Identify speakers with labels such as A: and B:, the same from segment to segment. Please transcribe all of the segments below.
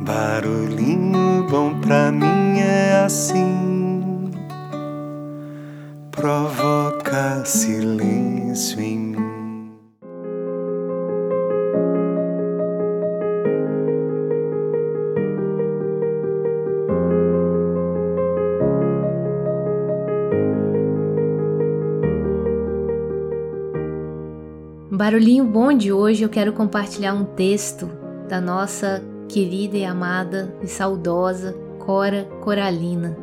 A: Barulhinho bom pra mim é assim, provoca silêncio em mim.
B: Barulhinho bom de hoje eu quero compartilhar um texto da nossa querida e amada e saudosa Cora Coralina.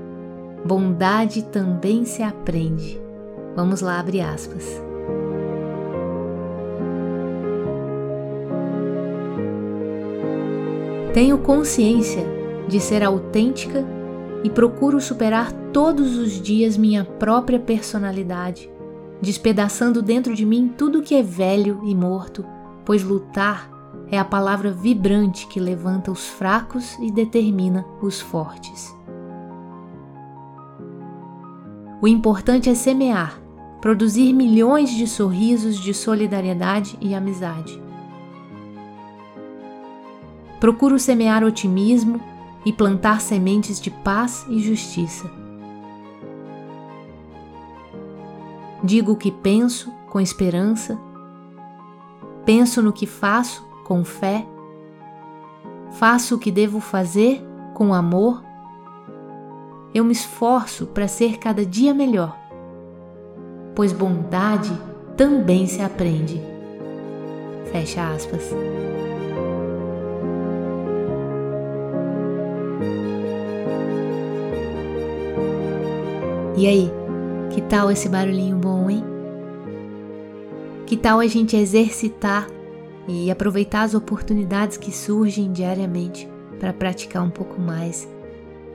B: Bondade também se aprende. Vamos lá, abre aspas. Tenho consciência de ser autêntica e procuro superar todos os dias minha própria personalidade, despedaçando dentro de mim tudo que é velho e morto, pois lutar é a palavra vibrante que levanta os fracos e determina os fortes. O importante é semear, produzir milhões de sorrisos de solidariedade e amizade. Procuro semear otimismo e plantar sementes de paz e justiça. Digo o que penso com esperança, penso no que faço com fé? Faço o que devo fazer com amor? Eu me esforço para ser cada dia melhor, pois bondade também se aprende. Fecha aspas. E aí, que tal esse barulhinho bom, hein? Que tal a gente exercitar e aproveitar as oportunidades que surgem diariamente para praticar um pouco mais.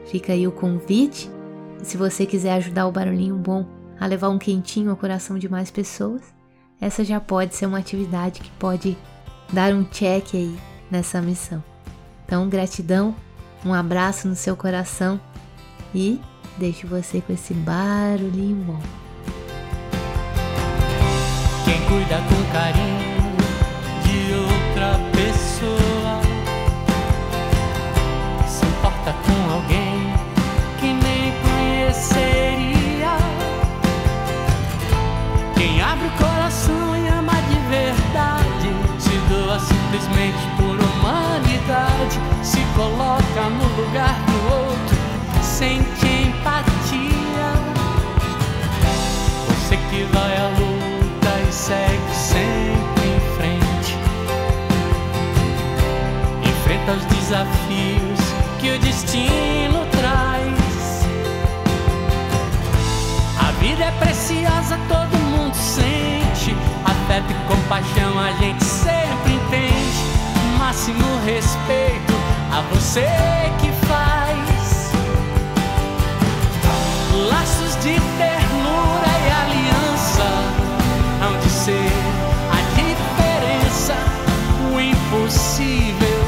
B: Fica aí o convite. Se você quiser ajudar o Barulhinho Bom a levar um quentinho ao coração de mais pessoas, essa já pode ser uma atividade que pode dar um check aí nessa missão. Então, gratidão, um abraço no seu coração e deixo você com esse barulhinho bom.
C: Quem cuida com carinho desafios que o destino traz. A vida é preciosa, todo mundo sente. Afeto e compaixão a gente sempre entende. Máximo respeito a você que faz. Laços de ternura e aliança onde ser a diferença, o impossível